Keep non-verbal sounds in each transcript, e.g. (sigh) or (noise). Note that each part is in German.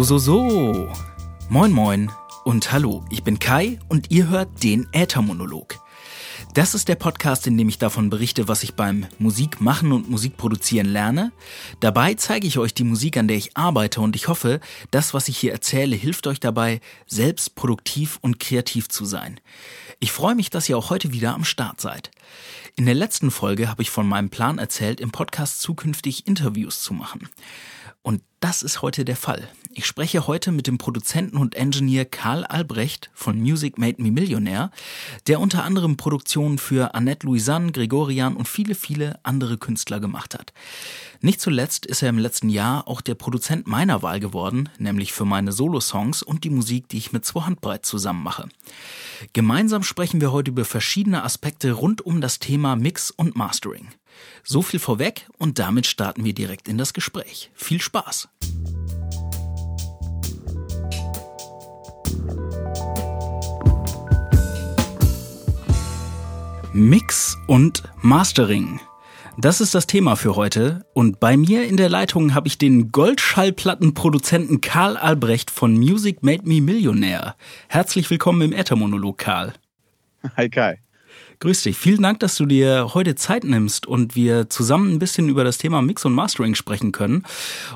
So, so, so. Moin, moin und hallo. Ich bin Kai und ihr hört den Äthermonolog. Das ist der Podcast, in dem ich davon berichte, was ich beim Musik machen und Musik produzieren lerne. Dabei zeige ich euch die Musik, an der ich arbeite und ich hoffe, das, was ich hier erzähle, hilft euch dabei, selbst produktiv und kreativ zu sein. Ich freue mich, dass ihr auch heute wieder am Start seid. In der letzten Folge habe ich von meinem Plan erzählt, im Podcast zukünftig Interviews zu machen. Und das ist heute der Fall. Ich spreche heute mit dem Produzenten und Engineer Karl Albrecht von Music Made Me Millionaire, der unter anderem Produktionen für Annette Louisanne, Gregorian und viele, viele andere Künstler gemacht hat. Nicht zuletzt ist er im letzten Jahr auch der Produzent meiner Wahl geworden, nämlich für meine Solo-Songs und die Musik, die ich mit zwei Handbreit zusammen mache. Gemeinsam sprechen wir heute über verschiedene Aspekte rund um das Thema Mix und Mastering. So viel vorweg und damit starten wir direkt in das Gespräch. Viel Spaß! Mix und Mastering. Das ist das Thema für heute und bei mir in der Leitung habe ich den Goldschallplattenproduzenten Karl Albrecht von Music Made Me Millionaire. Herzlich willkommen im Äthermonolog, Karl. Hi Kai. Grüß dich. Vielen Dank, dass du dir heute Zeit nimmst und wir zusammen ein bisschen über das Thema Mix und Mastering sprechen können.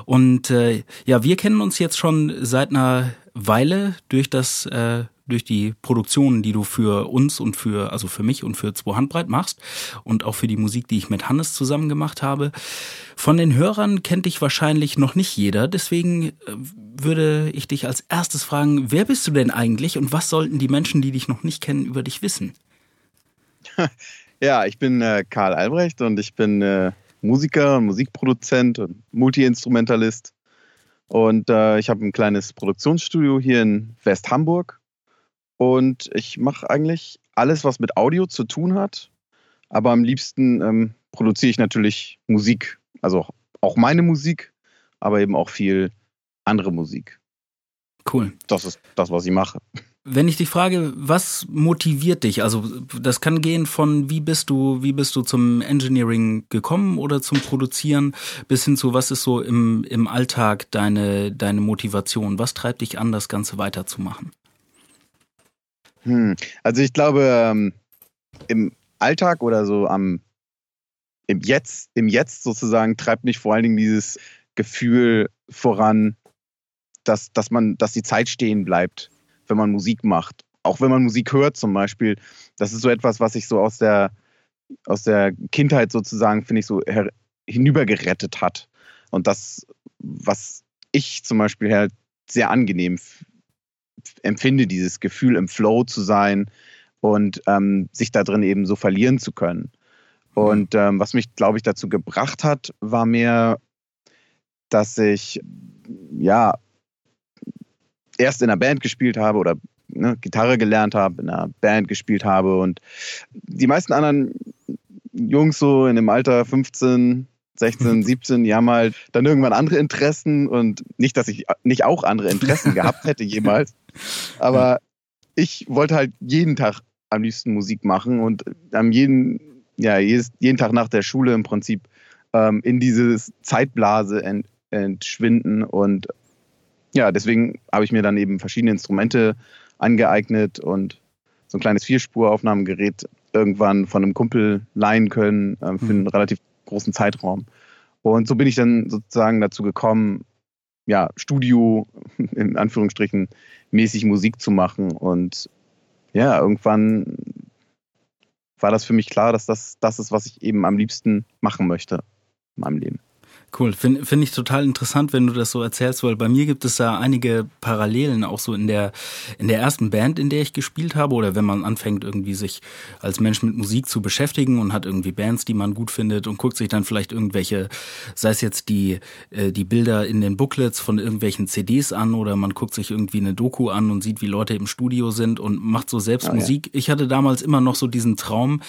Und äh, ja, wir kennen uns jetzt schon seit einer Weile durch das äh, durch die Produktionen, die du für uns und für, also für mich und für zwei Handbreit machst und auch für die Musik, die ich mit Hannes zusammen gemacht habe. Von den Hörern kennt dich wahrscheinlich noch nicht jeder, deswegen äh, würde ich dich als erstes fragen, wer bist du denn eigentlich und was sollten die Menschen, die dich noch nicht kennen, über dich wissen? (laughs) Ja, ich bin äh, Karl Albrecht und ich bin äh, Musiker, Musikproduzent und Multiinstrumentalist. Und äh, ich habe ein kleines Produktionsstudio hier in West-Hamburg. Und ich mache eigentlich alles, was mit Audio zu tun hat. Aber am liebsten ähm, produziere ich natürlich Musik. Also auch meine Musik, aber eben auch viel andere Musik. Cool. Das ist das, was ich mache. Wenn ich dich frage, was motiviert dich? Also das kann gehen von wie bist du, wie bist du zum Engineering gekommen oder zum Produzieren, bis hin zu was ist so im, im Alltag deine, deine Motivation? Was treibt dich an, das Ganze weiterzumachen? Hm. Also ich glaube, ähm, im Alltag oder so am im Jetzt, im Jetzt sozusagen treibt mich vor allen Dingen dieses Gefühl voran, dass, dass man, dass die Zeit stehen bleibt wenn man Musik macht. Auch wenn man Musik hört zum Beispiel. Das ist so etwas, was ich so aus der, aus der Kindheit sozusagen, finde ich, so hinübergerettet hat. Und das, was ich zum Beispiel halt sehr angenehm empfinde, dieses Gefühl im Flow zu sein und ähm, sich da drin eben so verlieren zu können. Mhm. Und ähm, was mich, glaube ich, dazu gebracht hat, war mehr, dass ich ja erst in einer Band gespielt habe oder ne, Gitarre gelernt habe, in einer Band gespielt habe und die meisten anderen Jungs so in dem Alter 15, 16, 17, die haben halt dann irgendwann andere Interessen und nicht, dass ich nicht auch andere Interessen (laughs) gehabt hätte jemals, aber ich wollte halt jeden Tag am liebsten Musik machen und am jeden, ja, jedes, jeden Tag nach der Schule im Prinzip ähm, in diese Zeitblase ent, entschwinden und ja, deswegen habe ich mir dann eben verschiedene Instrumente angeeignet und so ein kleines Vierspuraufnahmegerät irgendwann von einem Kumpel leihen können äh, für einen mhm. relativ großen Zeitraum. Und so bin ich dann sozusagen dazu gekommen, ja, Studio, (laughs) in Anführungsstrichen, mäßig Musik zu machen. Und ja, irgendwann war das für mich klar, dass das das ist, was ich eben am liebsten machen möchte in meinem Leben. Cool, finde find ich total interessant, wenn du das so erzählst, weil bei mir gibt es da einige Parallelen auch so in der in der ersten Band, in der ich gespielt habe oder wenn man anfängt irgendwie sich als Mensch mit Musik zu beschäftigen und hat irgendwie Bands, die man gut findet und guckt sich dann vielleicht irgendwelche, sei es jetzt die äh, die Bilder in den Booklets von irgendwelchen CDs an oder man guckt sich irgendwie eine Doku an und sieht, wie Leute im Studio sind und macht so selbst oh, Musik. Ja. Ich hatte damals immer noch so diesen Traum,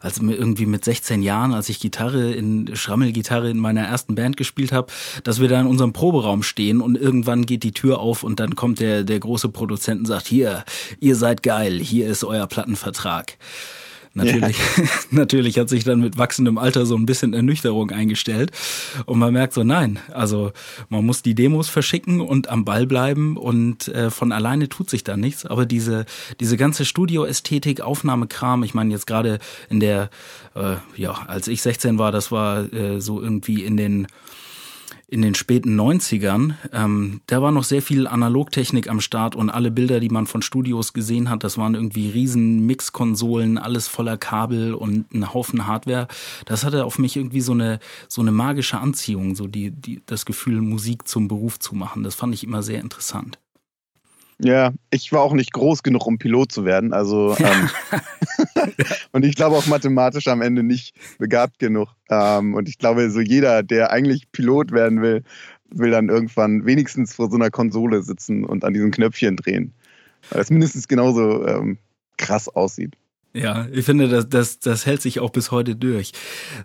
also irgendwie mit 16 Jahren, als ich Gitarre in Schrammelgitarre in meiner ersten Band gespielt habe, dass wir da in unserem Proberaum stehen und irgendwann geht die Tür auf und dann kommt der der große Produzent und sagt: "Hier, ihr seid geil, hier ist euer Plattenvertrag." Natürlich, ja. (laughs) natürlich hat sich dann mit wachsendem Alter so ein bisschen Ernüchterung eingestellt. Und man merkt so, nein, also man muss die Demos verschicken und am Ball bleiben und äh, von alleine tut sich da nichts. Aber diese, diese ganze Studio-Ästhetik, Aufnahmekram, ich meine jetzt gerade in der, äh, ja, als ich 16 war, das war äh, so irgendwie in den in den späten 90ern, ähm, da war noch sehr viel Analogtechnik am Start und alle Bilder, die man von Studios gesehen hat, das waren irgendwie riesen Mixkonsolen, alles voller Kabel und ein Haufen Hardware. Das hatte auf mich irgendwie so eine, so eine magische Anziehung, so die, die, das Gefühl, Musik zum Beruf zu machen. Das fand ich immer sehr interessant. Ja, ich war auch nicht groß genug, um Pilot zu werden. Also ähm, (laughs) (laughs) und ich glaube auch mathematisch am Ende nicht begabt genug. Ähm, und ich glaube, so jeder, der eigentlich Pilot werden will, will dann irgendwann wenigstens vor so einer Konsole sitzen und an diesen Knöpfchen drehen. Weil das mindestens genauso ähm, krass aussieht. Ja, ich finde, das, das, das hält sich auch bis heute durch.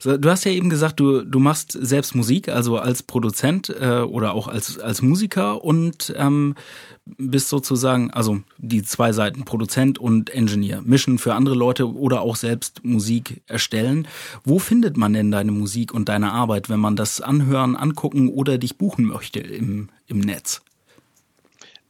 Du hast ja eben gesagt, du, du machst selbst Musik, also als Produzent äh, oder auch als, als Musiker und ähm, bist sozusagen, also die zwei Seiten, Produzent und Engineer, mischen für andere Leute oder auch selbst Musik erstellen. Wo findet man denn deine Musik und deine Arbeit, wenn man das anhören, angucken oder dich buchen möchte im, im Netz?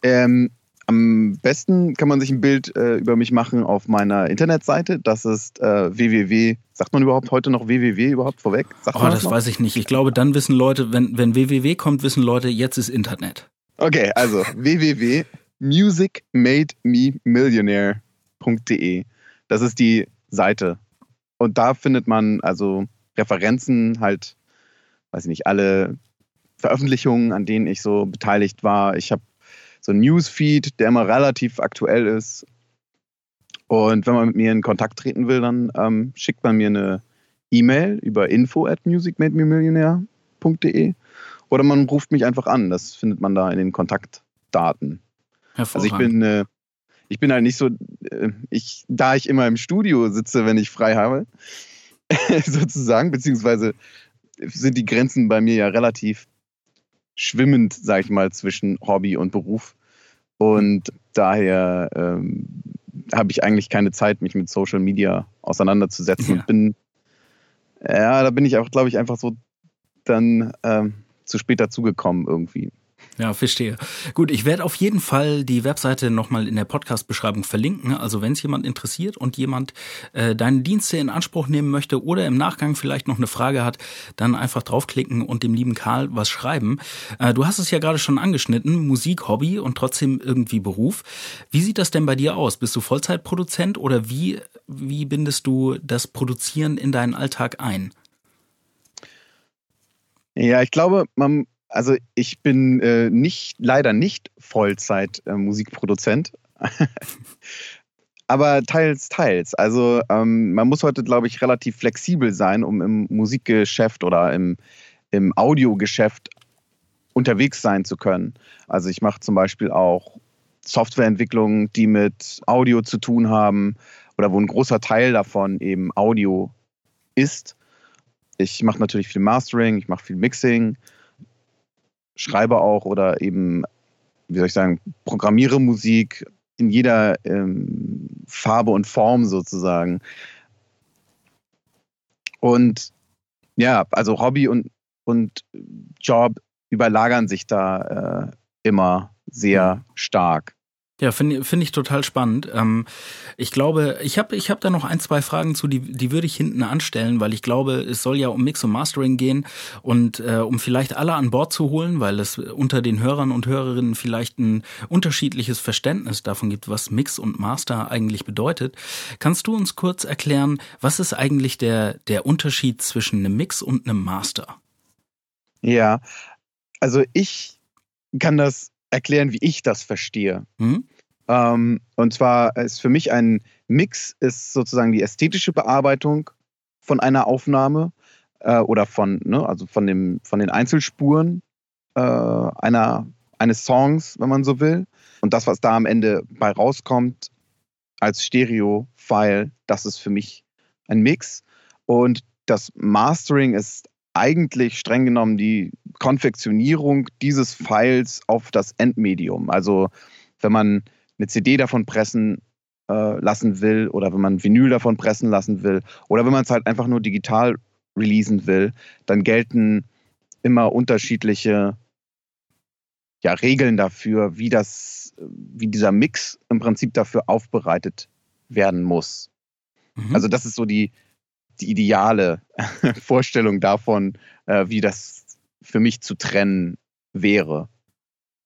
Ähm, am besten kann man sich ein Bild äh, über mich machen auf meiner Internetseite. Das ist äh, www. Sagt man überhaupt heute noch www überhaupt vorweg? Sagt oh, das, das weiß ich nicht. Ich glaube, dann wissen Leute, wenn, wenn www kommt, wissen Leute, jetzt ist Internet. Okay, also (laughs) www.musicmadememillionaire.de. Das ist die Seite. Und da findet man also Referenzen, halt, weiß ich nicht, alle Veröffentlichungen, an denen ich so beteiligt war. Ich habe so ein Newsfeed, der immer relativ aktuell ist. Und wenn man mit mir in Kontakt treten will, dann ähm, schickt man mir eine E-Mail über info at musicmadememillionär.de oder man ruft mich einfach an. Das findet man da in den Kontaktdaten. Also ich bin, äh, ich bin halt nicht so, äh, ich, da ich immer im Studio sitze, wenn ich frei habe, (laughs) sozusagen, beziehungsweise sind die Grenzen bei mir ja relativ schwimmend, sag ich mal, zwischen Hobby und Beruf. Und daher ähm, habe ich eigentlich keine Zeit, mich mit Social Media auseinanderzusetzen. Ja. Und bin, ja, da bin ich auch, glaube ich, einfach so dann ähm, zu spät dazugekommen irgendwie. Ja, verstehe. Gut, ich werde auf jeden Fall die Webseite nochmal in der Podcast-Beschreibung verlinken. Also wenn es jemand interessiert und jemand äh, deine Dienste in Anspruch nehmen möchte oder im Nachgang vielleicht noch eine Frage hat, dann einfach draufklicken und dem lieben Karl was schreiben. Äh, du hast es ja gerade schon angeschnitten, Musik, Hobby und trotzdem irgendwie Beruf. Wie sieht das denn bei dir aus? Bist du Vollzeitproduzent oder wie, wie bindest du das Produzieren in deinen Alltag ein? Ja, ich glaube, man also ich bin äh, nicht, leider nicht Vollzeit äh, Musikproduzent. (laughs) Aber teils, teils. Also ähm, man muss heute, glaube ich, relativ flexibel sein, um im Musikgeschäft oder im, im Audiogeschäft unterwegs sein zu können. Also ich mache zum Beispiel auch Softwareentwicklungen, die mit Audio zu tun haben oder wo ein großer Teil davon eben Audio ist. Ich mache natürlich viel Mastering, ich mache viel Mixing, schreibe auch oder eben, wie soll ich sagen, programmiere Musik in jeder ähm, Farbe und Form sozusagen. Und ja, also Hobby und, und Job überlagern sich da äh, immer sehr mhm. stark. Ja, finde find ich total spannend. Ähm, ich glaube, ich habe ich hab da noch ein, zwei Fragen zu, die, die würde ich hinten anstellen, weil ich glaube, es soll ja um Mix und Mastering gehen und äh, um vielleicht alle an Bord zu holen, weil es unter den Hörern und Hörerinnen vielleicht ein unterschiedliches Verständnis davon gibt, was Mix und Master eigentlich bedeutet. Kannst du uns kurz erklären, was ist eigentlich der, der Unterschied zwischen einem Mix und einem Master? Ja, also ich kann das erklären, wie ich das verstehe. Mhm. Ähm, und zwar ist für mich ein Mix ist sozusagen die ästhetische Bearbeitung von einer Aufnahme äh, oder von, ne, also von, dem, von den Einzelspuren äh, einer, eines Songs, wenn man so will. Und das, was da am Ende bei rauskommt, als Stereo-File, das ist für mich ein Mix. Und das Mastering ist eigentlich streng genommen die Konfektionierung dieses Files auf das Endmedium. Also wenn man eine CD davon pressen äh, lassen will oder wenn man Vinyl davon pressen lassen will oder wenn man es halt einfach nur digital releasen will, dann gelten immer unterschiedliche ja, Regeln dafür, wie das, wie dieser Mix im Prinzip dafür aufbereitet werden muss. Mhm. Also das ist so die, die ideale (laughs) Vorstellung davon, äh, wie das für mich zu trennen wäre.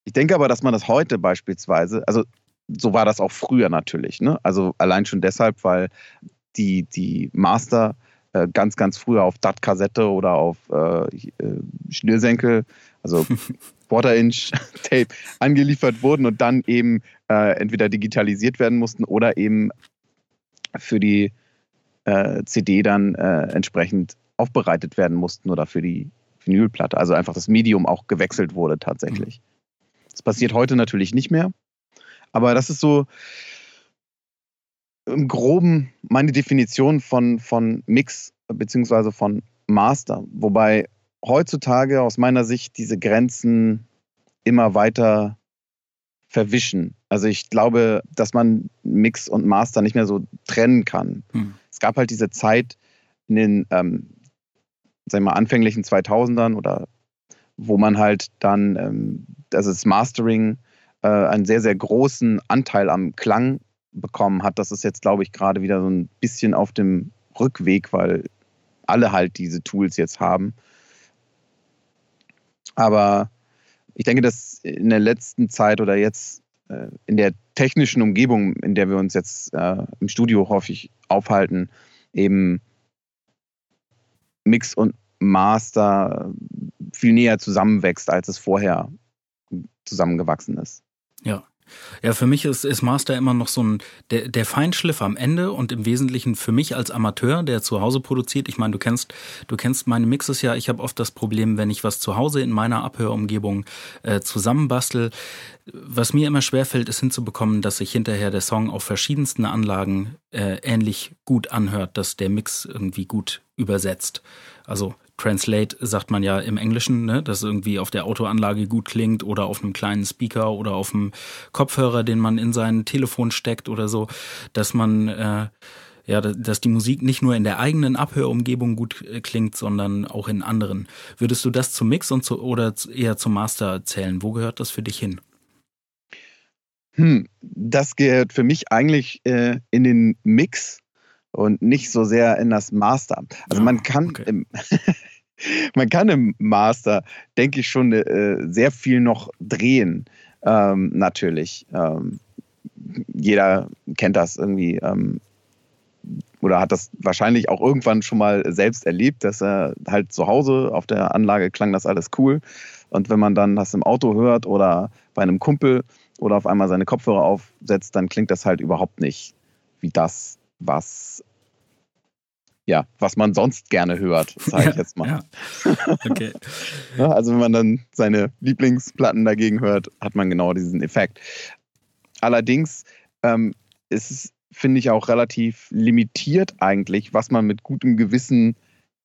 Ich denke aber, dass man das heute beispielsweise, also so war das auch früher natürlich, ne? Also allein schon deshalb, weil die, die Master äh, ganz, ganz früher auf DAT-Kassette oder auf äh, äh Schnürsenkel, also (laughs) Quarter-Inch-Tape angeliefert wurden und dann eben äh, entweder digitalisiert werden mussten oder eben für die äh, CD dann äh, entsprechend aufbereitet werden mussten oder für die Vinylplatte. Also einfach das Medium auch gewechselt wurde tatsächlich. Mhm. Das passiert heute natürlich nicht mehr. Aber das ist so im Groben meine Definition von, von Mix beziehungsweise von Master. Wobei heutzutage aus meiner Sicht diese Grenzen immer weiter verwischen. Also ich glaube, dass man Mix und Master nicht mehr so trennen kann. Hm. Es gab halt diese Zeit in den, ähm, sagen wir mal, anfänglichen 2000ern oder wo man halt dann, ähm, also das Mastering äh, einen sehr, sehr großen Anteil am Klang bekommen hat. Das ist jetzt, glaube ich, gerade wieder so ein bisschen auf dem Rückweg, weil alle halt diese Tools jetzt haben. Aber ich denke, dass in der letzten Zeit oder jetzt in der technischen Umgebung, in der wir uns jetzt äh, im Studio häufig aufhalten, eben Mix und Master viel näher zusammenwächst, als es vorher zusammengewachsen ist. Ja. Ja, für mich ist, ist Master immer noch so ein der, der Feinschliff am Ende und im Wesentlichen für mich als Amateur, der zu Hause produziert. Ich meine, du kennst, du kennst meine Mixes ja. Ich habe oft das Problem, wenn ich was zu Hause in meiner Abhörumgebung äh, zusammenbastel. Was mir immer schwerfällt, ist hinzubekommen, dass sich hinterher der Song auf verschiedensten Anlagen äh, ähnlich gut anhört, dass der Mix irgendwie gut übersetzt. Also Translate sagt man ja im Englischen, ne, dass irgendwie auf der Autoanlage gut klingt oder auf einem kleinen Speaker oder auf einem Kopfhörer, den man in sein Telefon steckt oder so, dass man äh, ja, dass die Musik nicht nur in der eigenen Abhörumgebung gut äh, klingt, sondern auch in anderen. Würdest du das zum Mix und zu, oder eher zum Master zählen? Wo gehört das für dich hin? Hm, das gehört für mich eigentlich äh, in den Mix und nicht so sehr in das Master. Also man ah, kann okay. im (laughs) man kann im Master, denke ich, schon äh, sehr viel noch drehen. Ähm, natürlich. Ähm, jeder kennt das irgendwie ähm, oder hat das wahrscheinlich auch irgendwann schon mal selbst erlebt, dass er halt zu Hause auf der Anlage klang das alles cool. Und wenn man dann das im Auto hört oder bei einem Kumpel oder auf einmal seine Kopfhörer aufsetzt, dann klingt das halt überhaupt nicht wie das, was ja, was man sonst gerne hört, sage ich jetzt mal. Ja. (laughs) Okay. also wenn man dann seine Lieblingsplatten dagegen hört, hat man genau diesen Effekt. Allerdings ähm, ist es, finde ich, auch relativ limitiert eigentlich, was man mit gutem Gewissen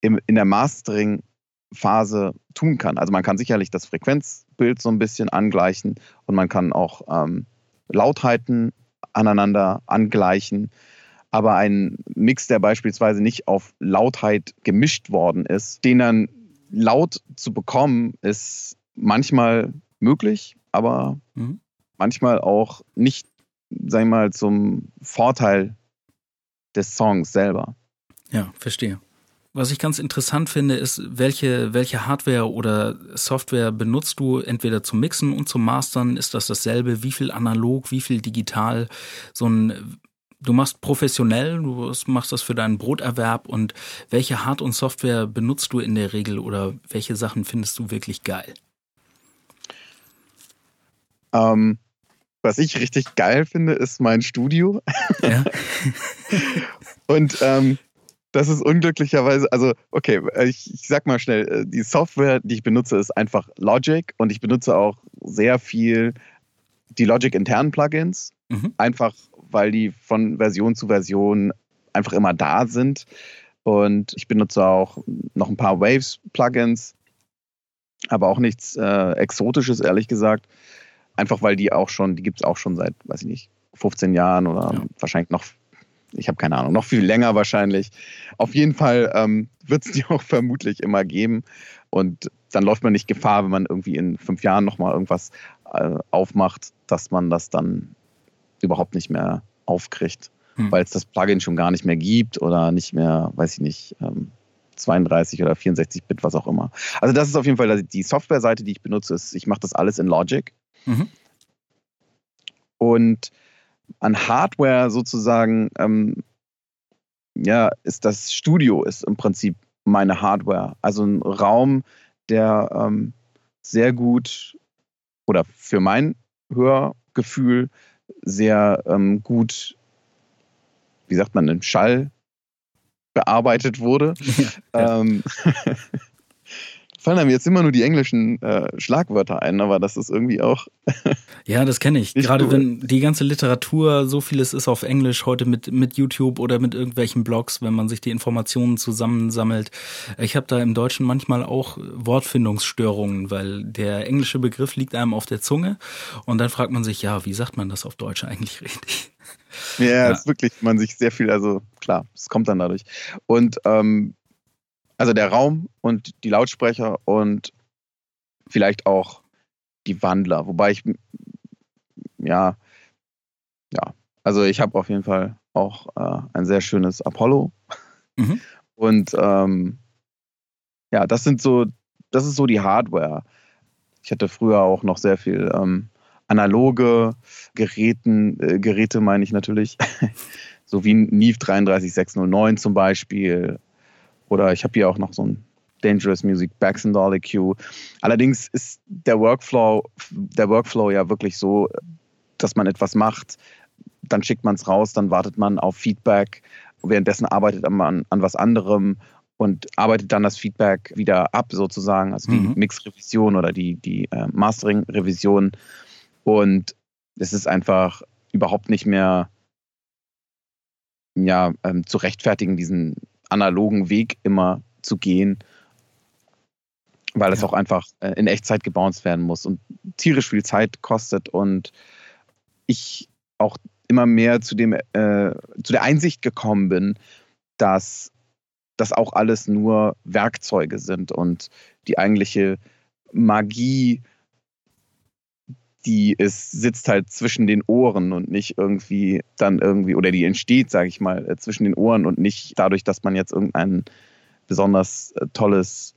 im, in der Mastering-Phase tun kann. Also man kann sicherlich das Frequenzbild so ein bisschen angleichen und man kann auch ähm, Lautheiten aneinander angleichen. Aber ein Mix, der beispielsweise nicht auf Lautheit gemischt worden ist, den dann laut zu bekommen, ist manchmal möglich, aber mhm. manchmal auch nicht, sag ich mal, zum Vorteil des Songs selber. Ja, verstehe. Was ich ganz interessant finde, ist, welche, welche Hardware oder Software benutzt du entweder zum Mixen und zum Mastern? Ist das dasselbe? Wie viel analog, wie viel digital? So ein du machst professionell, du machst das für deinen Broterwerb und welche Hard- und Software benutzt du in der Regel oder welche Sachen findest du wirklich geil? Ähm, was ich richtig geil finde, ist mein Studio. Ja. (laughs) und ähm, das ist unglücklicherweise, also okay, ich, ich, sag mal schnell, äh, die Software, die ich benutze, ist einfach Logic und ich benutze auch sehr viel die Logic internen Plugins. Mhm. Einfach weil die von Version zu Version einfach immer da sind. Und ich benutze auch noch ein paar Waves-Plugins, aber auch nichts äh, Exotisches, ehrlich gesagt. Einfach weil die auch schon, die gibt es auch schon seit, weiß ich nicht, 15 Jahren oder ja. wahrscheinlich noch, ich habe keine Ahnung, noch viel länger wahrscheinlich. Auf jeden Fall ähm, wird es (laughs) die auch vermutlich immer geben. Und dann läuft man nicht Gefahr, wenn man irgendwie in fünf Jahren nochmal irgendwas äh, aufmacht, dass man das dann überhaupt nicht mehr aufkriegt, hm. weil es das Plugin schon gar nicht mehr gibt oder nicht mehr, weiß ich nicht, ähm, 32 oder 64 Bit, was auch immer. Also das ist auf jeden Fall die Softwareseite, die ich benutze. Ist, ich mache das alles in Logic. Mhm. Und an Hardware sozusagen, ähm, ja, ist das Studio ist im Prinzip meine Hardware. Also ein Raum, der ähm, sehr gut oder für mein Hörgefühl sehr ähm, gut, wie sagt man, im Schall bearbeitet wurde. (laughs) Ja. Ähm, (laughs) fallen einem jetzt immer nur die englischen äh, Schlagwörter ein, aber das ist irgendwie auch. (laughs) ja, das kenne ich. Gerade cool. wenn die ganze Literatur, so vieles ist auf Englisch heute mit, mit YouTube oder mit irgendwelchen Blogs, wenn man sich die Informationen zusammensammelt. Ich habe da im Deutschen manchmal auch Wortfindungsstörungen, weil der englische Begriff liegt einem auf der Zunge und dann fragt man sich, ja, wie sagt man das auf Deutsch eigentlich richtig? Ja, ja. ist wirklich, man sich sehr viel, also klar, es kommt dann dadurch. Und ähm, also der Raum und die Lautsprecher und vielleicht auch die Wandler. Wobei ich, ja, ja, also ich habe auf jeden Fall auch äh, ein sehr schönes Apollo. Mhm. (laughs) Und ähm, ja, das sind so, das ist so die Hardware. Ich hatte früher auch noch sehr viel ähm, analoge Geräten, äh, Geräte meine ich natürlich, (laughs) so wie Neve 33609 zum Beispiel oder ich habe hier auch noch so ein Dangerous Music Baxendall EQ. Allerdings ist der Workflow, der Workflow ja wirklich so, dass man etwas macht, dann schickt man es raus, dann wartet man auf Feedback, währenddessen arbeitet man an, was anderem und arbeitet dann das Feedback wieder ab, sozusagen, also die mhm. Mix-Revision oder die, die äh, Mastering-Revision. Und es ist einfach überhaupt nicht mehr ja, ähm, zu rechtfertigen, diesen analogen Weg immer zu gehen, weil es ja. auch einfach äh, in Echtzeit gebounced werden muss und tierisch viel Zeit kostet und ich auch immer mehr zu dem äh, zu der Einsicht gekommen bin, dass das auch alles nur Werkzeuge sind und die eigentliche Magie die ist, sitzt halt zwischen den Ohren und nicht irgendwie dann irgendwie, oder die entsteht, sage ich mal, äh, zwischen den Ohren und nicht dadurch, dass man jetzt irgendein besonders äh, tolles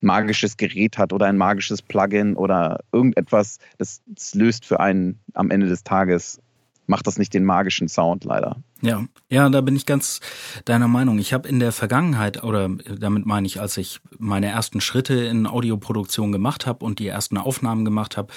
magisches Gerät hat oder ein magisches Plugin oder irgendetwas, das, das löst für einen am Ende des Tages macht das nicht den magischen Sound leider. Ja, ja, da bin ich ganz deiner Meinung. Ich habe in der Vergangenheit, oder damit meine ich, als ich meine ersten Schritte in Audioproduktion gemacht habe und die ersten Aufnahmen gemacht habe,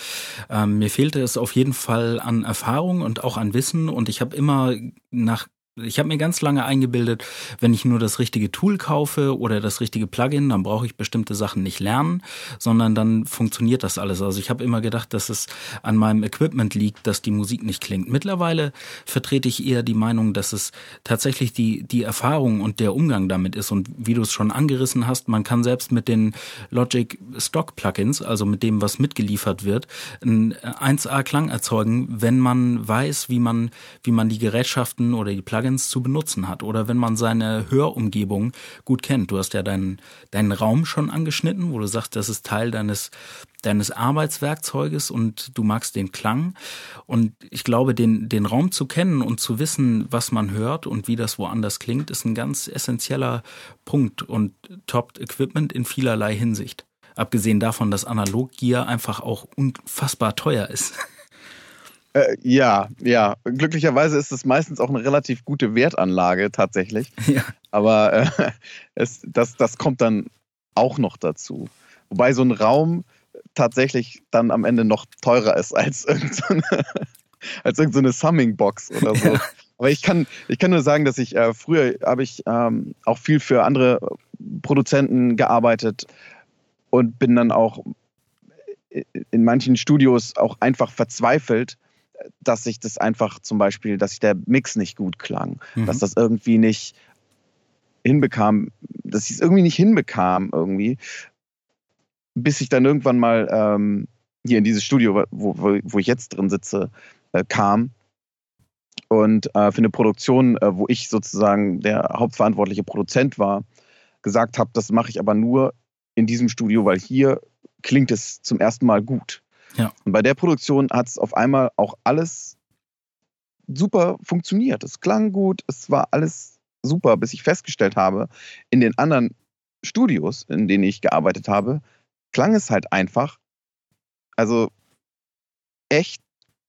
ähm, mir fehlte es auf jeden Fall an Erfahrung und auch an Wissen und ich habe immer nach ich habe mir ganz lange eingebildet, wenn ich nur das richtige Tool kaufe oder das richtige Plugin, dann brauche ich bestimmte Sachen nicht lernen, sondern dann funktioniert das alles. Also ich habe immer gedacht, dass es an meinem Equipment liegt, dass die Musik nicht klingt. Mittlerweile vertrete ich eher die Meinung, dass es tatsächlich die, die Erfahrung und der Umgang damit ist. Und wie du es schon angerissen hast, man kann selbst mit den Logic Stock Plugins, also mit dem, was mitgeliefert wird, ein 1A Klang erzeugen, wenn man weiß, wie man, wie man die Gerätschaften oder die Plugins Plugins zu benutzen hat oder wenn man seine Hörumgebung gut kennt. Du hast ja deinen, deinen Raum schon angeschnitten, wo du sagst, das ist Teil deines, deines Arbeitswerkzeuges und du magst den Klang. Und ich glaube, den, den Raum zu kennen und zu wissen, was man hört und wie das woanders klingt, ist ein ganz essentieller Punkt und Top Equipment in vielerlei Hinsicht. Abgesehen davon, dass Analoggear einfach auch unfassbar teuer ist. Äh, ja, ja. Glücklicherweise ist es meistens auch eine relativ gute Wertanlage tatsächlich. (laughs) Ja. Aber äh, es, das, das kommt dann auch noch dazu. Wobei so ein Raum tatsächlich dann am Ende noch teurer ist als (laughs) irgendeine, als irgendeine Summing-Box oder so. Ja. Aber ich kann, ich kann nur sagen, dass ich äh, früher habe ich ähm, auch viel für andere Produzenten gearbeitet und bin dann auch in manchen Studios auch einfach verzweifelt, dass sich das einfach zum Beispiel, dass sich der Mix nicht gut klang, mhm. dass das irgendwie nicht hinbekam, dass ich es irgendwie nicht hinbekam irgendwie, bis ich dann irgendwann mal ähm, hier in dieses Studio, wo, wo, wo ich jetzt drin sitze, äh, kam und äh, für eine Produktion, äh, wo ich sozusagen der hauptverantwortliche Produzent war, gesagt habe, das mache ich aber nur in diesem Studio, weil hier klingt es zum ersten Mal gut. Ja. Und bei der Produktion hat es auf einmal auch alles super funktioniert. Es klang gut, es war alles super, bis ich festgestellt habe, in den anderen Studios, in denen ich gearbeitet habe, klang es halt einfach, also echt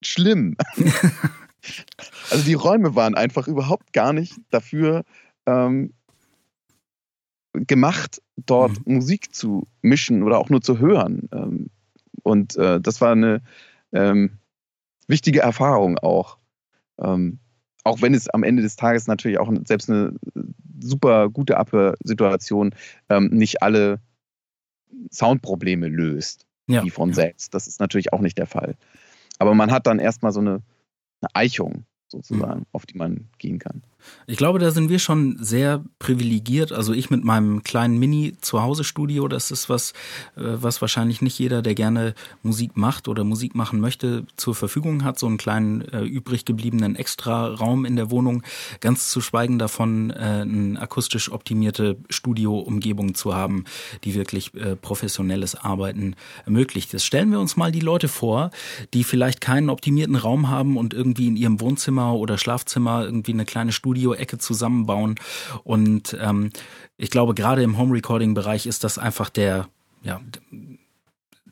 schlimm. (laughs) also die Räume waren einfach überhaupt gar nicht dafür ähm, gemacht, dort mhm. Musik zu mischen oder auch nur zu hören. Ähm, und äh, das war eine ähm, wichtige Erfahrung auch. Ähm, auch wenn es am Ende des Tages natürlich auch selbst eine super gute Abhörsituation ähm, nicht alle Soundprobleme löst, ja. wie von ja. selbst. Das ist natürlich auch nicht der Fall. Aber man hat dann erstmal so eine, eine Eichung sozusagen, mhm. auf die man gehen kann. Ich glaube, da sind wir schon sehr privilegiert. Also ich mit meinem kleinen Mini-Zuhause-Studio, das ist was, äh, was wahrscheinlich nicht jeder, der gerne Musik macht oder Musik machen möchte, zur Verfügung hat. So einen kleinen äh, übrig gebliebenen Extra-Raum in der Wohnung. Ganz zu schweigen davon, äh, eine akustisch optimierte Studio-Umgebung zu haben, die wirklich äh, professionelles Arbeiten ermöglicht. Das stellen wir uns mal die Leute vor, die vielleicht keinen optimierten Raum haben und irgendwie in ihrem Wohnzimmer oder Schlafzimmer irgendwie eine kleine Studio Studio-Ecke zusammenbauen. Und ähm, ich glaube, gerade im Home-Recording-Bereich ist das einfach der, ja,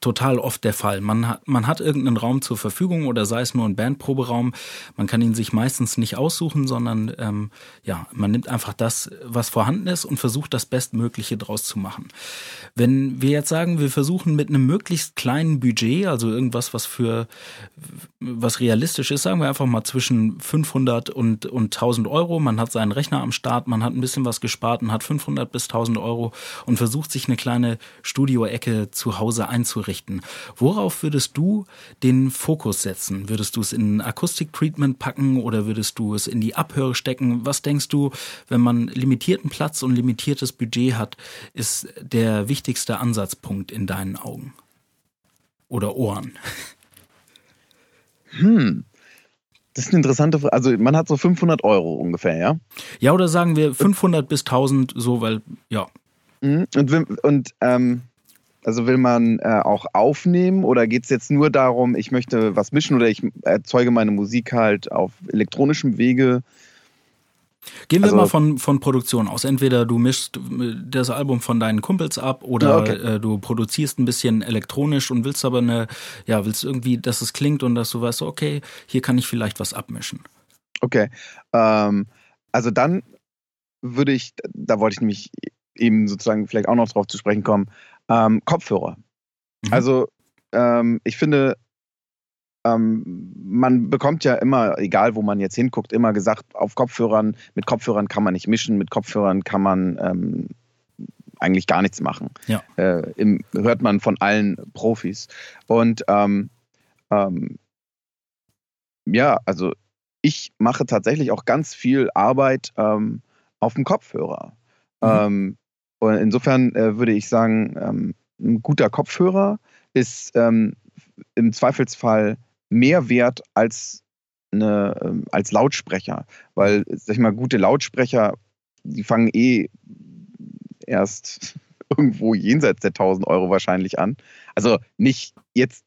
total oft der Fall. Man hat, man hat irgendeinen Raum zur Verfügung oder sei es nur ein Bandproberaum. Man kann ihn sich meistens nicht aussuchen, sondern ähm, ja, man nimmt einfach das, was vorhanden ist und versucht das Bestmögliche draus zu machen. Wenn wir jetzt sagen, wir versuchen mit einem möglichst kleinen Budget, also irgendwas, was für was realistisch ist, sagen wir einfach mal zwischen 500 und, und 1000 Euro. Man hat seinen Rechner am Start, man hat ein bisschen was gespart und hat 500 bis 1000 Euro und versucht sich eine kleine Studioecke zu Hause einzurichten einrichten. Worauf würdest du den Fokus setzen? Würdest du es in Akustik-Treatment packen oder würdest du es in die Abhöre stecken? Was denkst du, wenn man limitierten Platz und limitiertes Budget hat, ist der wichtigste Ansatzpunkt in deinen Augen? Oder Ohren? (laughs) Hm, das ist eine interessante Frage. Also man hat so 500 Euro ungefähr, ja? Ja, oder sagen wir 500 bis 1000, so, weil, ja. Mhm. Und, und ähm, also will man äh, auch aufnehmen oder geht es jetzt nur darum, ich möchte was mischen oder ich erzeuge meine Musik halt auf elektronischem Wege? Gehen wir also, mal von, von Produktion aus. Entweder du mischst das Album von deinen Kumpels ab oder okay. äh, du produzierst ein bisschen elektronisch und willst aber eine, ja, willst irgendwie, dass es klingt und dass du weißt, okay, hier kann ich vielleicht was abmischen. Okay. Ähm, also dann würde ich, da wollte ich nämlich eben sozusagen vielleicht auch noch drauf zu sprechen kommen, ähm, Kopfhörer. Mhm. Also ähm, ich finde, ähm, man bekommt ja immer, egal wo man jetzt hinguckt, immer gesagt, auf Kopfhörern, mit Kopfhörern kann man nicht mischen, mit Kopfhörern kann man ähm, eigentlich gar nichts machen. Ja. Äh, im, hört man von allen Profis. Und ähm, ähm, ja, also ich mache tatsächlich auch ganz viel Arbeit ähm, auf dem Kopfhörer. Mhm. Und insofern äh, würde ich sagen, ähm, ein guter Kopfhörer ist ähm, im Zweifelsfall mehr wert als, eine, ähm, als Lautsprecher. Weil, sag ich mal, gute Lautsprecher, die fangen eh erst (laughs) irgendwo jenseits der 1000 Euro wahrscheinlich an. Also nicht jetzt,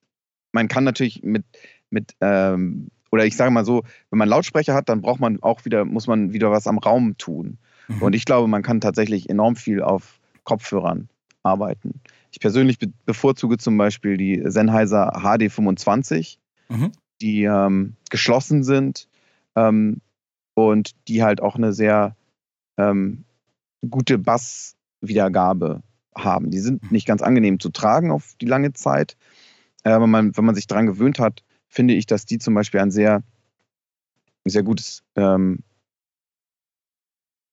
man kann natürlich mit, mit ähm, oder ich sage mal so, wenn man Lautsprecher hat, dann braucht man auch wieder, muss man wieder was am Raum tun. Mhm. Und ich glaube, man kann tatsächlich enorm viel auf Kopfhörern arbeiten. Ich persönlich bevorzuge zum Beispiel die Sennheiser HD25, mhm. die ähm, geschlossen sind ähm, und die halt auch eine sehr ähm, gute Basswiedergabe haben. Die sind mhm. nicht ganz angenehm zu tragen auf die lange Zeit. Aber man, wenn man sich daran gewöhnt hat, finde ich, dass die zum Beispiel ein sehr, sehr gutes ähm,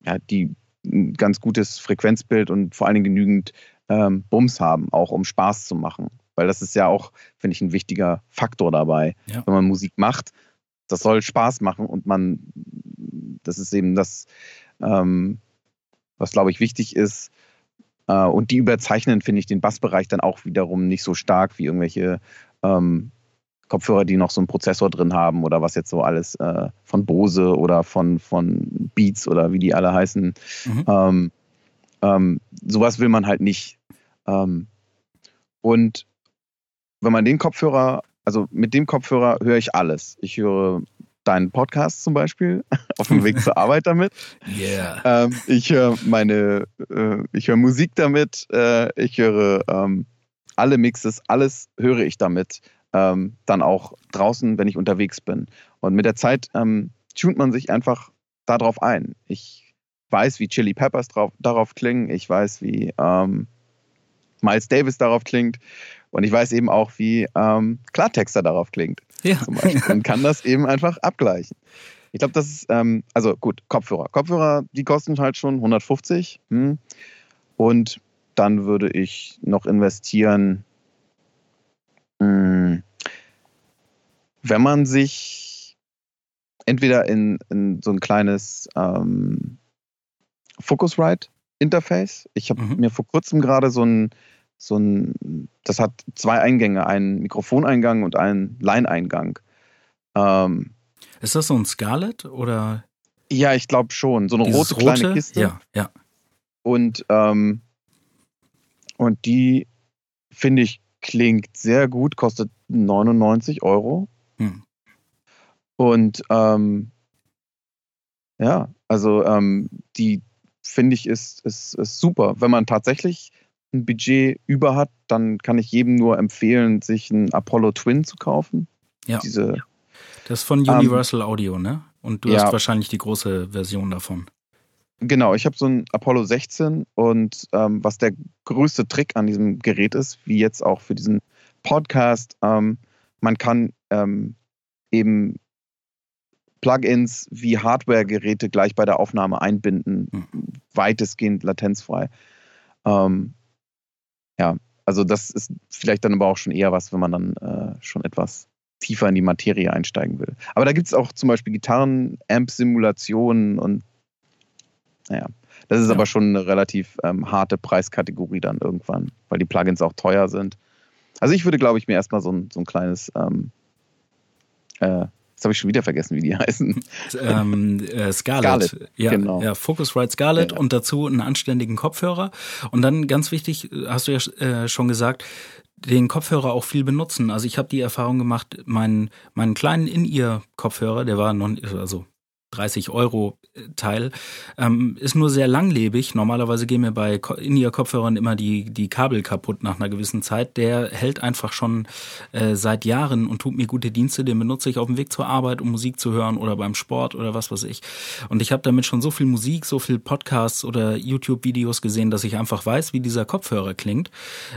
ja, die ein ganz gutes Frequenzbild und vor allen Dingen genügend ähm, Bums haben, auch um Spaß zu machen. Weil das ist ja auch, finde ich, ein wichtiger Faktor dabei. Ja. Wenn man Musik macht, das soll Spaß machen und man, das ist eben das, ähm, was glaube ich wichtig ist. Äh, und die überzeichnen, finde ich, den Bassbereich dann auch wiederum nicht so stark wie irgendwelche ähm, Kopfhörer, die noch so einen Prozessor drin haben oder was jetzt so alles äh, von Bose oder von, von Beats oder wie die alle heißen. Mhm. Ähm, ähm, sowas will man halt nicht. Ähm, und wenn man den Kopfhörer, also mit dem Kopfhörer höre ich alles. Ich höre deinen Podcast zum Beispiel (laughs) auf dem Weg zur (laughs) Arbeit damit. Yeah. Ähm, ich höre meine, äh, ich höre Musik damit. Äh, ich höre ähm, alle Mixes, alles höre ich damit. Ähm, dann auch draußen, wenn ich unterwegs bin. Und mit der Zeit ähm, tunt man sich einfach darauf ein. Ich weiß, wie Chili Peppers drauf, darauf klingen. Ich weiß, wie ähm, Miles Davis darauf klingt. Und ich weiß eben auch, wie ähm, Klartexter darauf klingt. Ja. Zum Beispiel. (laughs) Und kann das eben einfach abgleichen. Ich glaube, das ist, ähm, also gut, Kopfhörer. Kopfhörer, die kosten halt schon 150. Hm. Und dann würde ich noch investieren, wenn man sich entweder in, in so ein kleines ähm, Focusrite-Interface, ich habe mhm. mir vor kurzem gerade so ein so ein, das hat zwei Eingänge, einen Mikrofoneingang und einen Line-Eingang. Ähm, ist das so ein Scarlett oder? Ja, ich glaube schon. So eine rote, rote, kleine Kiste. Ja, ja. Und, ähm, und die, finde ich, klingt sehr gut, kostet 99 Euro. Hm. Und ähm, ja, also ähm, die finde ich ist, ist, ist super. Wenn man tatsächlich ein Budget über hat, dann kann ich jedem nur empfehlen, sich einen Apollo Twin zu kaufen. Ja. Diese, das ist von Universal ähm, Audio, ne? Und du ja. hast wahrscheinlich die große Version davon. Genau, ich habe so ein Apollo 16 und ähm, was der größte Trick an diesem Gerät ist, wie jetzt auch für diesen Podcast, ähm, man kann ähm, eben Plugins wie Hardware-Geräte gleich bei der Aufnahme einbinden, mhm. weitestgehend latenzfrei. Ähm, ja, also das ist vielleicht dann aber auch schon eher was, wenn man dann äh, schon etwas tiefer in die Materie einsteigen will. Aber da gibt es auch zum Beispiel Gitarren-Amp-Simulationen und naja, das ist ja. aber schon eine relativ ähm, harte Preiskategorie dann irgendwann, weil die Plugins auch teuer sind. Also ich würde, glaube ich, mir erstmal so ein, so ein kleines ähm, äh, Jetzt habe ich schon wieder vergessen, wie die (laughs) heißen. Ähm, äh, Scarlett. Scarlett. Ja, genau. ja, Focusrite Scarlett ja. und dazu einen anständigen Kopfhörer. Und dann ganz wichtig, hast du ja äh, schon gesagt, den Kopfhörer auch viel benutzen. Also ich habe die Erfahrung gemacht, meinen meinen kleinen In-Ear-Kopfhörer, der war noch also 30 Euro äh, Teil, ähm, ist nur sehr langlebig. Normalerweise gehen mir bei In-Ear-Kopfhörern immer die, die Kabel kaputt nach einer gewissen Zeit. Der hält einfach schon äh, seit Jahren und tut mir gute Dienste. Den benutze ich auf dem Weg zur Arbeit, um Musik zu hören oder beim Sport oder was weiß ich. Und ich habe damit schon so viel Musik, so viel Podcasts oder YouTube-Videos gesehen, dass ich einfach weiß, wie dieser Kopfhörer klingt.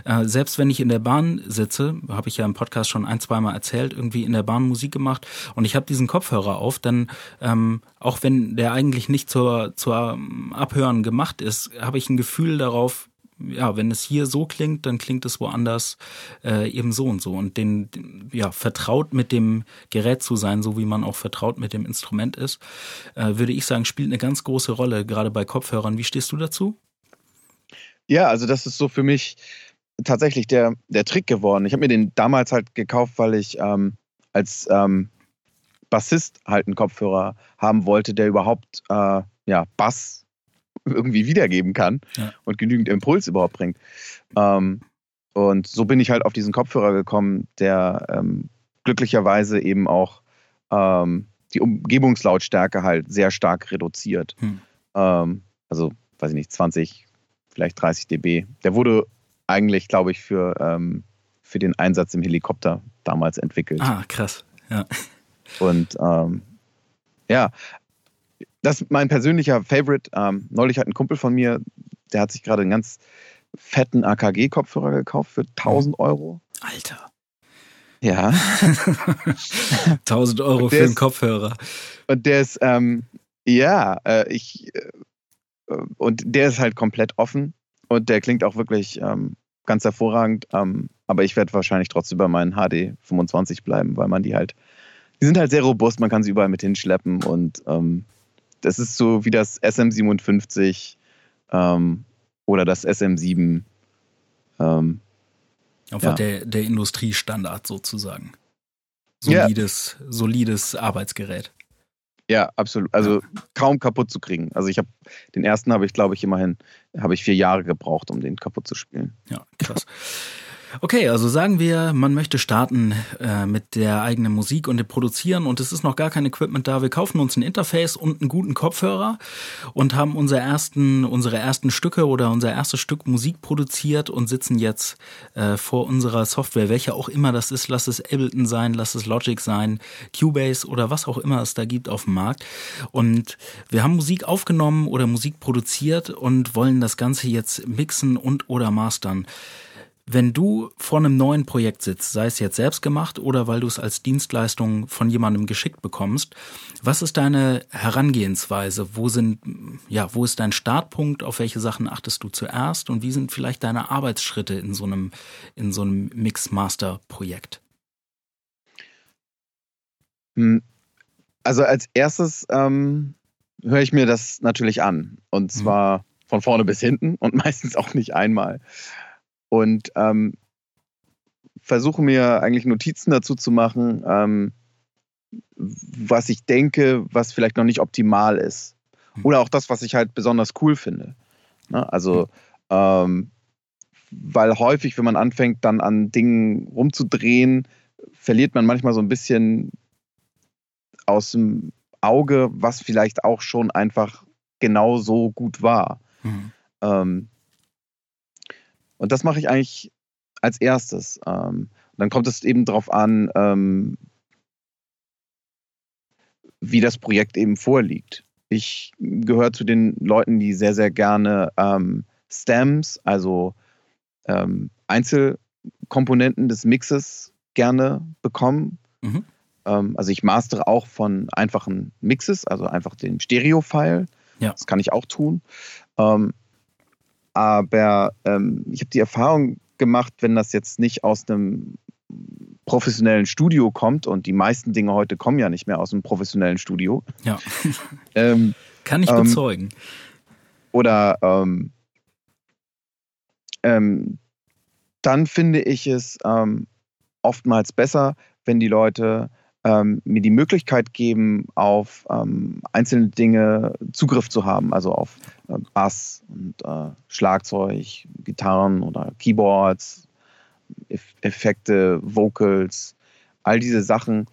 Äh, selbst wenn ich in der Bahn sitze, habe ich ja im Podcast schon ein, zweimal erzählt, irgendwie in der Bahn Musik gemacht und ich habe diesen Kopfhörer auf, dann ähm, auch wenn der eigentlich nicht zur, zur Abhören gemacht ist, habe ich ein Gefühl darauf, ja, wenn es hier so klingt, dann klingt es woanders äh, eben so und so. Und den, ja, vertraut mit dem Gerät zu sein, so wie man auch vertraut mit dem Instrument ist, äh, würde ich sagen, spielt eine ganz große Rolle, gerade bei Kopfhörern. Wie stehst du dazu? Ja, also das ist so für mich tatsächlich der, der Trick geworden. Ich habe mir den damals halt gekauft, weil ich ähm, als ähm, Bassist halt einen Kopfhörer haben wollte, der überhaupt äh, ja, Bass irgendwie wiedergeben kann ja. und genügend Impuls überhaupt bringt. Ähm, und so bin ich halt auf diesen Kopfhörer gekommen, der ähm, glücklicherweise eben auch ähm, die Umgebungslautstärke halt sehr stark reduziert. Hm. Ähm, also, weiß ich nicht, 20, vielleicht 30 dB. Der wurde eigentlich, glaube ich, für, ähm, für den Einsatz im Helikopter damals entwickelt. Ah, krass. Ja. Und ähm, ja, das ist mein persönlicher Favorite. Ähm, neulich hat ein Kumpel von mir, der hat sich gerade einen ganz fetten AKG-Kopfhörer gekauft für 1000 Euro. Alter. Ja. (laughs) 1000 Euro für einen Kopfhörer. Und der ist, ähm, ja, äh, ich, äh, und der ist halt komplett offen und der klingt auch wirklich ähm, ganz hervorragend. Ähm, aber ich werde wahrscheinlich trotzdem bei meinen HD 25 bleiben, weil man die halt die sind halt sehr robust, man kann sie überall mit hinschleppen und ähm, das ist so wie das SM57 ähm, oder das SM7. Ähm, Einfach ja. der, der Industriestandard sozusagen. solides, ja. solides Arbeitsgerät. Ja, absolut. Also kaum kaputt zu kriegen. Also ich habe den ersten habe ich, glaube ich, immerhin, habe ich vier Jahre gebraucht, um den kaputt zu spielen. Ja, krass. Okay, also sagen wir, man möchte starten äh, mit der eigenen Musik und dem Produzieren und es ist noch gar kein Equipment da. Wir kaufen uns ein Interface und einen guten Kopfhörer und haben unsere ersten, unsere ersten Stücke oder unser erstes Stück Musik produziert und sitzen jetzt äh, vor unserer Software, welche auch immer das ist. Lass es Ableton sein, lass es Logic sein, Cubase oder was auch immer es da gibt auf dem Markt. Und wir haben Musik aufgenommen oder Musik produziert und wollen das Ganze jetzt mixen und oder mastern. Wenn du vor einem neuen Projekt sitzt, sei es jetzt selbst gemacht oder weil du es als Dienstleistung von jemandem geschickt bekommst, was ist deine Herangehensweise? Wo sind, ja, wo ist dein Startpunkt? Auf welche Sachen achtest du zuerst? Und wie sind vielleicht deine Arbeitsschritte in so einem, in so einem Mix-Master-Projekt? Hm, also als erstes ähm, höre ich mir das natürlich an. Und mhm. zwar mhm. von vorne bis hinten und (laughs) meistens auch nicht einmal und ähm, versuche mir eigentlich Notizen dazu zu machen, ähm, was ich denke, was vielleicht noch nicht optimal ist. Hm. Oder auch das, was ich halt besonders cool finde. Ne? Also, ähm, weil häufig, wenn man anfängt, dann an Dingen rumzudrehen, verliert man manchmal so ein bisschen aus dem Auge, was vielleicht auch schon einfach genau so gut war. Mhm. Ähm, und das mache ich eigentlich als erstes. Ähm, dann kommt es eben darauf an, ähm, wie das Projekt eben vorliegt. Ich gehöre zu den Leuten, die sehr, sehr gerne ähm, Stems, also ähm, Einzelkomponenten des Mixes gerne bekommen. Mhm. Ähm, also ich mastere auch von einfachen Mixes, also einfach den Stereo-File. Ja. Das kann ich auch tun. Ähm, aber ähm, ich habe die Erfahrung gemacht, wenn das jetzt nicht aus einem professionellen Studio kommt und die meisten Dinge heute kommen ja nicht mehr aus einem professionellen Studio. Ja. (laughs) ähm, Kann ich ähm, bezeugen. Oder ähm, ähm, dann finde ich es ähm, oftmals besser, wenn die Leute ähm, mir die Möglichkeit geben, auf ähm, einzelne Dinge Zugriff zu haben, also auf äh, Bass und äh, Schlagzeug, Gitarren oder Keyboards, Eff Effekte, Vocals, all diese Sachen.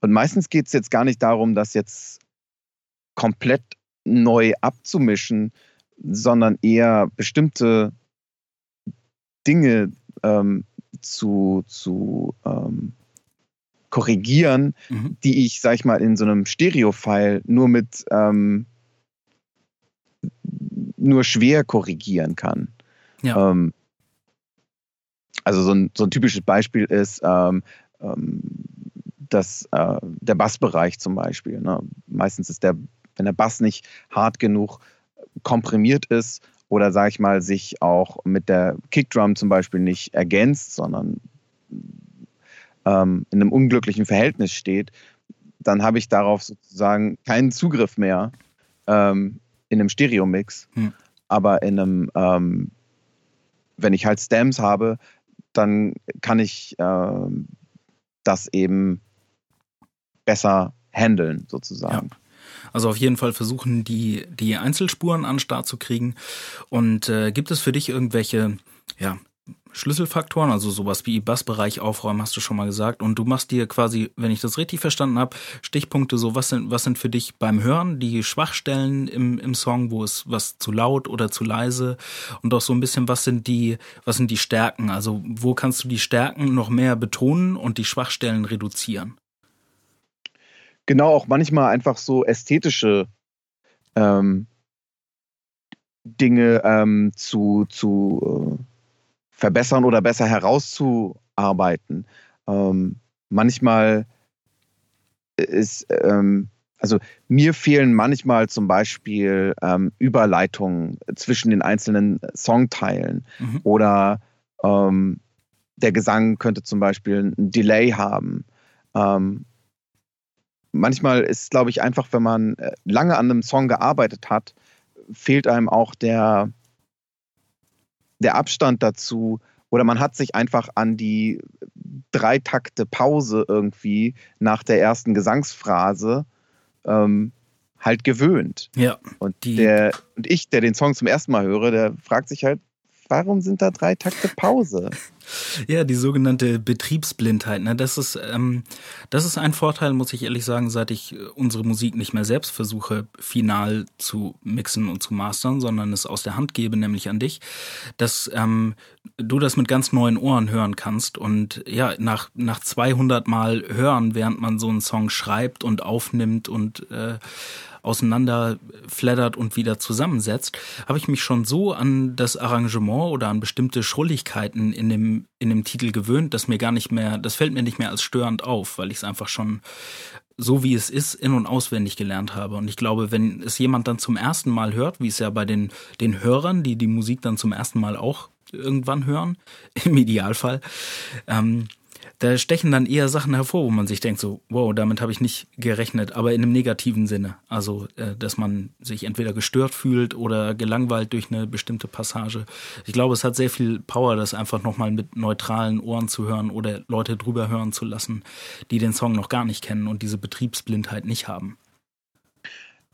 Und meistens geht es jetzt gar nicht darum, das jetzt komplett neu abzumischen, sondern eher bestimmte Dinge ähm, zu, zu ähm, korrigieren, mhm. die ich, sag ich mal, in so einem Stereo-File nur mit ähm, nur schwer korrigieren kann. Ja. Ähm, also so ein, so ein typisches Beispiel ist ähm, ähm, das, äh, der Bassbereich zum Beispiel. Ne? Meistens ist der, wenn der Bass nicht hart genug komprimiert ist oder sag ich mal, sich auch mit der Kickdrum zum Beispiel nicht ergänzt, sondern ähm, in einem unglücklichen Verhältnis steht, dann habe ich darauf sozusagen keinen Zugriff mehr ähm, in einem Stereo-Mix. Hm. Aber in einem, ähm, wenn ich halt Stems habe, dann kann ich äh, das eben besser handeln, sozusagen. Ja. Also auf jeden Fall versuchen, die, die Einzelspuren an den Start zu kriegen. Und äh, gibt es für dich irgendwelche ja, Schlüsselfaktoren, also sowas wie Bassbereich aufräumen, hast du schon mal gesagt. Und du machst dir quasi, wenn ich das richtig verstanden habe, Stichpunkte so, was sind, was sind für dich beim Hören die Schwachstellen im, im Song, wo ist was zu laut oder zu leise? Und auch so ein bisschen, was sind die, was sind die Stärken? Also wo kannst du die Stärken noch mehr betonen und die Schwachstellen reduzieren? Genau, auch manchmal einfach so ästhetische ähm, Dinge ähm, zu, zu äh verbessern oder besser herauszuarbeiten. Ähm, manchmal ist, ähm, also mir fehlen manchmal zum Beispiel ähm, Überleitungen zwischen den einzelnen Songteilen mhm. oder ähm, der Gesang könnte zum Beispiel ein Delay haben. Ähm, manchmal ist, glaube ich, einfach, wenn man äh, lange an einem Song gearbeitet hat, fehlt einem auch der, der Abstand dazu, oder man hat sich einfach an die Dreitakte Pause irgendwie nach der ersten Gesangsphrase ähm, halt gewöhnt. Ja. Und, der, und ich, der den Song zum ersten Mal höre, der fragt sich halt, warum sind da drei Takte Pause? Ja, die sogenannte Betriebsblindheit. Ne? Das, ist, ähm, das ist ein Vorteil, muss ich ehrlich sagen, seit ich äh, unsere Musik nicht mehr selbst versuche, final zu mixen und zu mastern, sondern es aus der Hand gebe, nämlich an dich, dass ähm, du das mit ganz neuen Ohren hören kannst. Und ja, nach, nach 200 Mal hören, während man so einen Song schreibt und aufnimmt und äh, auseinanderfleddert und wieder zusammensetzt, habe ich mich schon so an das Arrangement oder an bestimmte Schrulligkeiten in dem, in dem Titel gewöhnt, dass mir gar nicht mehr, das fällt mir nicht mehr als störend auf, weil ich es einfach schon so wie es ist, in- und auswendig gelernt habe. Und ich glaube, wenn es jemand dann zum ersten Mal hört, wie es ja bei den, den Hörern, die die Musik dann zum ersten Mal auch irgendwann hören, (laughs) im Idealfall, ähm, da stechen dann eher Sachen hervor, wo man sich denkt, so, wow, damit habe ich nicht gerechnet, aber in einem negativen Sinne. Also, äh, dass man sich entweder gestört fühlt oder gelangweilt durch eine bestimmte Passage. Ich glaube, es hat sehr viel Power, das einfach nochmal mit neutralen Ohren zu hören oder Leute drüber hören zu lassen, die den Song noch gar nicht kennen und diese Betriebsblindheit nicht haben.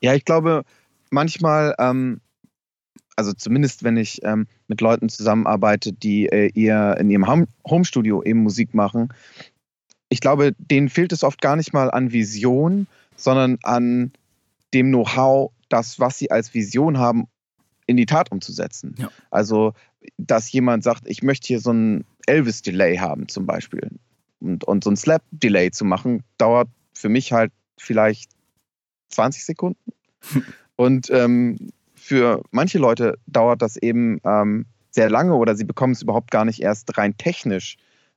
Ja, ich glaube, manchmal ähm, also zumindest wenn ich ähm, mit Leuten zusammenarbeite, die äh, eher in ihrem Home Homestudio eben Musik machen, ich glaube, denen fehlt es oft gar nicht mal an Vision, sondern an dem Know-how, das, was sie als Vision haben, in die Tat umzusetzen. Ja. Also, dass jemand sagt, ich möchte hier so ein Elvis-Delay haben zum Beispiel. Und, und so ein Slap-Delay zu machen, dauert für mich halt vielleicht 20 Sekunden. (laughs) Und ähm, für manche Leute dauert das eben ähm, sehr lange oder sie bekommen es überhaupt gar nicht erst rein technisch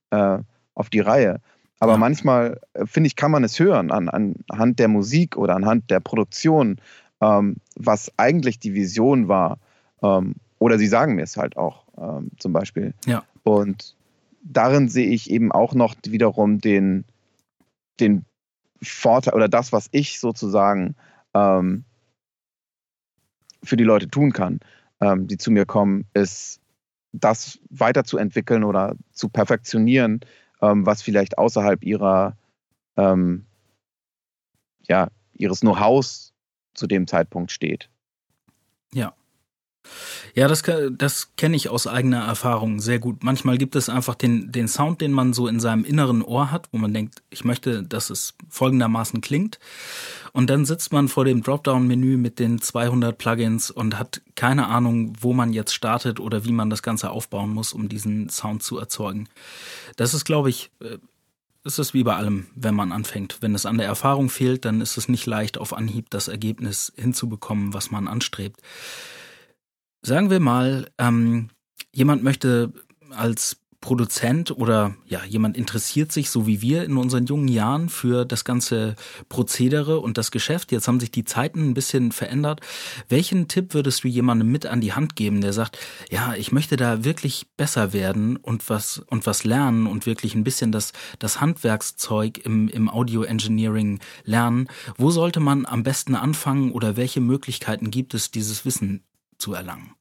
äh, auf die Reihe. Aber ja. manchmal, äh, finde ich, kann man es hören an, anhand der Musik oder anhand der Produktion, ähm, was eigentlich die Vision war. Ähm, oder sie sagen mir es halt auch ähm, zum Beispiel. Ja. Und darin sehe ich eben auch noch wiederum den, den Vorteil oder das, was ich sozusagen ähm, für die Leute tun kann, ähm, die zu mir kommen, ist das weiterzuentwickeln oder zu perfektionieren, ähm, was vielleicht außerhalb ihrer, ähm, ja, ihres Know-hows zu dem Zeitpunkt steht. Ja. Ja, das, das kenne ich aus eigener Erfahrung sehr gut. Manchmal gibt es einfach den, den Sound, den man so in seinem inneren Ohr hat, wo man denkt, ich möchte, dass es folgendermaßen klingt. Und dann sitzt man vor dem Dropdown-Menü mit den 200 Plugins und hat keine Ahnung, wo man jetzt startet oder wie man das Ganze aufbauen muss, um diesen Sound zu erzeugen. Das ist, glaube ich, äh, es ist wie bei allem, wenn man anfängt. Wenn es an der Erfahrung fehlt, dann ist es nicht leicht, auf Anhieb das Ergebnis hinzubekommen, was man anstrebt. Sagen wir mal, ähm, jemand möchte als Produzent oder ja, jemand interessiert sich, so wie wir in unseren jungen Jahren, für das ganze Prozedere und das Geschäft. Jetzt haben sich die Zeiten ein bisschen verändert. Welchen Tipp würdest du jemandem mit an die Hand geben, der sagt, ja, ich möchte da wirklich besser werden und was, und was lernen und wirklich ein bisschen das, das Handwerkszeug im, im Audio Engineering lernen? Wo sollte man am besten anfangen oder welche Möglichkeiten gibt es, dieses Wissen zu erlangen?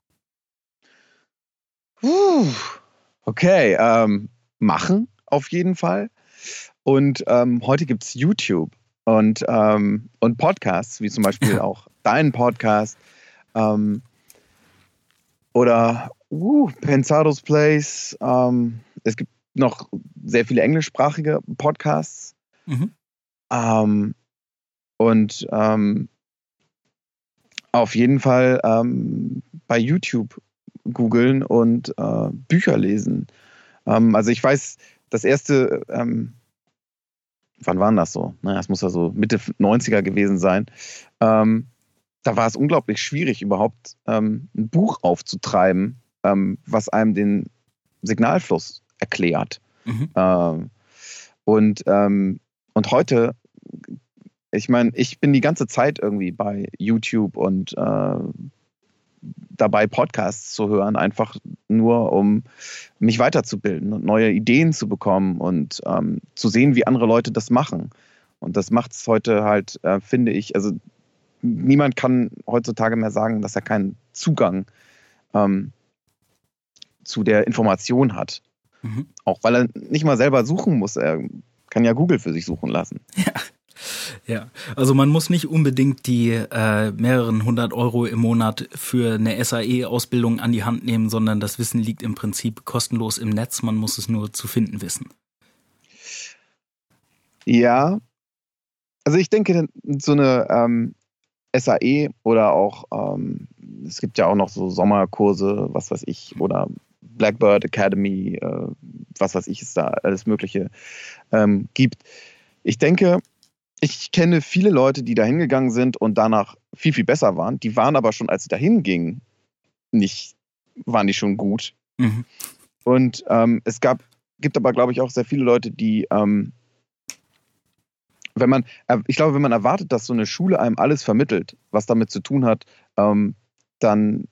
Okay, ähm, machen auf jeden Fall. Und ähm, heute gibt es YouTube und, ähm, und Podcasts, wie zum Beispiel (laughs) auch deinen Podcast. Ähm, oder uh, Pensados Place. Ähm, es gibt noch sehr viele englischsprachige Podcasts. Mhm. Ähm, und auf jeden Fall ähm, bei YouTube googeln und äh, Bücher lesen. Ähm, also ich weiß, das erste, ähm, wann waren das so? Naja, es muss ja so Mitte 90er gewesen sein. Ähm, da war es unglaublich schwierig, überhaupt ähm, ein Buch aufzutreiben, ähm, was einem den Signalfluss erklärt. Mhm. Und, und heute ich meine, ich bin die ganze Zeit irgendwie bei YouTube und äh, dabei, Podcasts zu hören, einfach nur um mich weiterzubilden und neue Ideen zu bekommen und ähm, zu sehen, wie andere Leute das machen. Und das macht es heute halt, äh, finde ich, also niemand kann heutzutage mehr sagen, dass er keinen Zugang ähm, zu der Information hat. Mhm. Auch weil er nicht mal selber suchen muss. Er kann ja Google für sich suchen lassen. Ja. Ja, also man muss nicht unbedingt die äh, mehreren hundert Euro im Monat für eine SAE-Ausbildung an die Hand nehmen, sondern das Wissen liegt im Prinzip kostenlos im Netz. Man muss es nur zu finden wissen. Ja, also ich denke, so eine ähm, SAE oder auch, ähm, es gibt ja auch noch so Sommerkurse, was weiß ich, oder Blackbird Academy, äh, was weiß ich, es da alles Mögliche ähm, gibt. Ich denke, ich kenne viele Leute, die da hingegangen sind und danach viel, viel besser waren. Die waren aber schon, als sie dahin gingen, nicht, waren die schon gut. Mhm. Und ähm, es gab, gibt aber, glaube ich, auch sehr viele Leute, die, ähm, wenn man, äh, ich glaube, wenn man erwartet, dass so eine Schule einem alles vermittelt, was damit zu tun hat, ähm, dann,